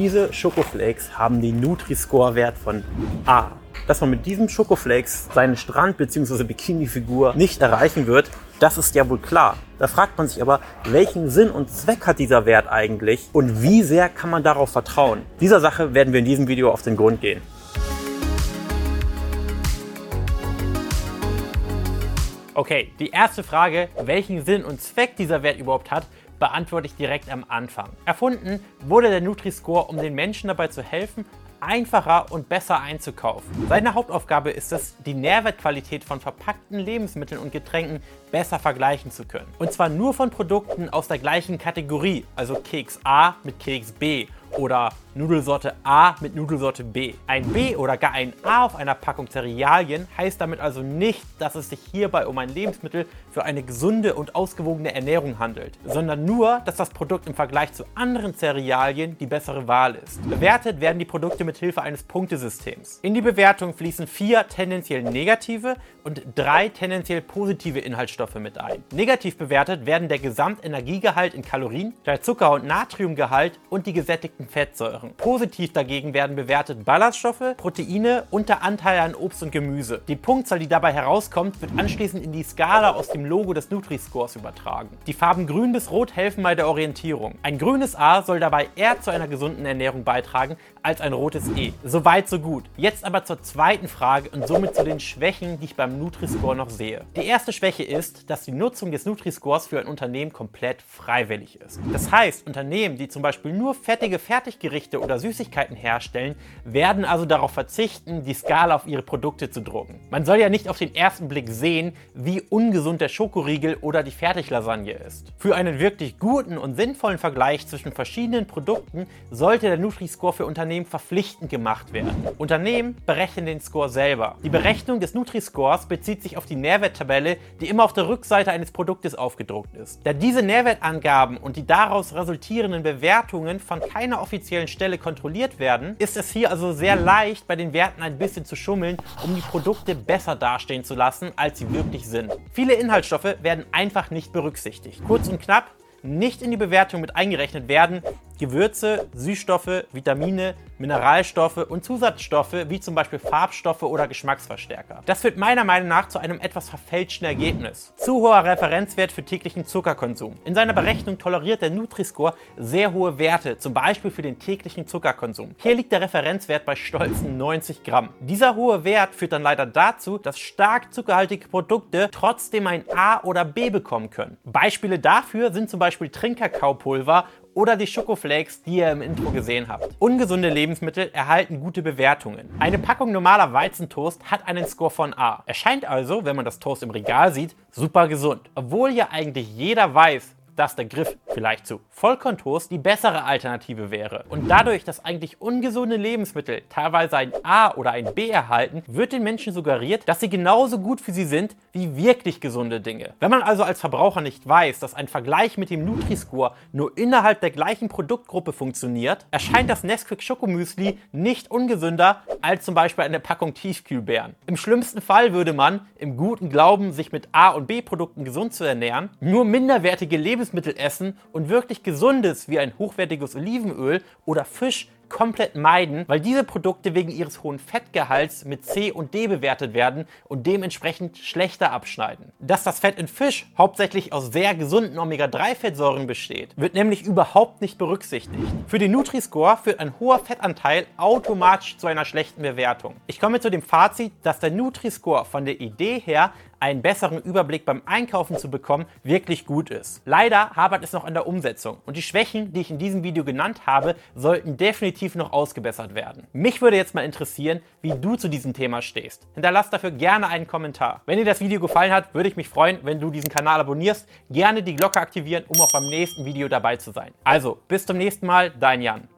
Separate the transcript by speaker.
Speaker 1: Diese Schokoflakes haben den Nutri-Score-Wert von A. Dass man mit diesem Schokoflakes seine Strand- bzw. Bikini-Figur nicht erreichen wird, das ist ja wohl klar. Da fragt man sich aber, welchen Sinn und Zweck hat dieser Wert eigentlich und wie sehr kann man darauf vertrauen? Dieser Sache werden wir in diesem Video auf den Grund gehen. Okay, die erste Frage, welchen Sinn und Zweck dieser Wert überhaupt hat, beantworte ich direkt am Anfang. Erfunden wurde der Nutri-Score, um den Menschen dabei zu helfen, einfacher und besser einzukaufen. Seine Hauptaufgabe ist es, die Nährwertqualität von verpackten Lebensmitteln und Getränken besser vergleichen zu können. Und zwar nur von Produkten aus der gleichen Kategorie, also Keks A mit Keks B oder Nudelsorte A mit Nudelsorte B. Ein B oder gar ein A auf einer Packung Cerealien heißt damit also nicht, dass es sich hierbei um ein Lebensmittel für eine gesunde und ausgewogene Ernährung handelt, sondern nur, dass das Produkt im Vergleich zu anderen Cerealien die bessere Wahl ist. Bewertet werden die Produkte mit Hilfe eines Punktesystems. In die Bewertung fließen vier tendenziell negative und drei tendenziell positive Inhaltsstoffe mit ein. Negativ bewertet werden der Gesamtenergiegehalt in Kalorien, der Zucker- und Natriumgehalt und die gesättigten Fettsäuren. Fettsäuren. Positiv dagegen werden bewertet Ballaststoffe, Proteine und der Anteil an Obst und Gemüse. Die Punktzahl, die dabei herauskommt, wird anschließend in die Skala aus dem Logo des Nutri-Scores übertragen. Die Farben grün bis rot helfen bei der Orientierung. Ein grünes A soll dabei eher zu einer gesunden Ernährung beitragen als ein rotes E. Soweit so gut. Jetzt aber zur zweiten Frage und somit zu den Schwächen, die ich beim Nutri-Score noch sehe. Die erste Schwäche ist, dass die Nutzung des Nutri-Scores für ein Unternehmen komplett freiwillig ist. Das heißt, Unternehmen, die zum Beispiel nur fettige Fertiggerichte Gerichte oder Süßigkeiten herstellen, werden also darauf verzichten, die Skala auf ihre Produkte zu drucken. Man soll ja nicht auf den ersten Blick sehen, wie ungesund der Schokoriegel oder die Fertiglasagne ist. Für einen wirklich guten und sinnvollen Vergleich zwischen verschiedenen Produkten sollte der Nutri-Score für Unternehmen verpflichtend gemacht werden. Unternehmen berechnen den Score selber. Die Berechnung des Nutri-Scores bezieht sich auf die Nährwerttabelle, die immer auf der Rückseite eines Produktes aufgedruckt ist. Da diese Nährwertangaben und die daraus resultierenden Bewertungen von keiner offiziellen Stelle kontrolliert werden, ist es hier also sehr leicht, bei den Werten ein bisschen zu schummeln, um die Produkte besser dastehen zu lassen, als sie wirklich sind. Viele Inhaltsstoffe werden einfach nicht berücksichtigt. Kurz und knapp, nicht in die Bewertung mit eingerechnet werden Gewürze, Süßstoffe, Vitamine, Mineralstoffe und Zusatzstoffe wie zum Beispiel Farbstoffe oder Geschmacksverstärker. Das führt meiner Meinung nach zu einem etwas verfälschten Ergebnis. Zu hoher Referenzwert für täglichen Zuckerkonsum. In seiner Berechnung toleriert der Nutri-Score sehr hohe Werte, zum Beispiel für den täglichen Zuckerkonsum. Hier liegt der Referenzwert bei stolzen 90 Gramm. Dieser hohe Wert führt dann leider dazu, dass stark zuckerhaltige Produkte trotzdem ein A oder B bekommen können. Beispiele dafür sind zum Beispiel Trinkkakaopulver oder die Schokoflakes, die ihr im Intro gesehen habt. Ungesunde Lebensmittel erhalten gute Bewertungen. Eine Packung normaler Weizentoast hat einen Score von A. Erscheint also, wenn man das Toast im Regal sieht, super gesund. Obwohl ja eigentlich jeder weiß, dass der Griff vielleicht zu Vollkorntoast die bessere Alternative wäre. Und dadurch, dass eigentlich ungesunde Lebensmittel teilweise ein A oder ein B erhalten, wird den Menschen suggeriert, dass sie genauso gut für sie sind wie wirklich gesunde Dinge. Wenn man also als Verbraucher nicht weiß, dass ein Vergleich mit dem Nutri-Score nur innerhalb der gleichen Produktgruppe funktioniert, erscheint das Nesquik Schokomüsli nicht ungesünder als zum Beispiel eine Packung Tiefkühlbeeren. Im schlimmsten Fall würde man, im guten Glauben, sich mit A- und B-Produkten gesund zu ernähren, nur minderwertige Lebensmittel Lebensmittel essen und wirklich gesundes wie ein hochwertiges Olivenöl oder Fisch komplett meiden, weil diese Produkte wegen ihres hohen Fettgehalts mit C und D bewertet werden und dementsprechend schlechter abschneiden. Dass das Fett in Fisch hauptsächlich aus sehr gesunden Omega-3-Fettsäuren besteht, wird nämlich überhaupt nicht berücksichtigt. Für den Nutri-Score führt ein hoher Fettanteil automatisch zu einer schlechten Bewertung. Ich komme zu dem Fazit, dass der Nutri-Score von der Idee her einen besseren Überblick beim Einkaufen zu bekommen, wirklich gut ist. Leider hapert es noch an der Umsetzung und die Schwächen, die ich in diesem Video genannt habe, sollten definitiv noch ausgebessert werden. Mich würde jetzt mal interessieren, wie du zu diesem Thema stehst. Hinterlass dafür gerne einen Kommentar. Wenn dir das Video gefallen hat, würde ich mich freuen, wenn du diesen Kanal abonnierst, gerne die Glocke aktivieren, um auch beim nächsten Video dabei zu sein. Also, bis zum nächsten Mal, dein Jan.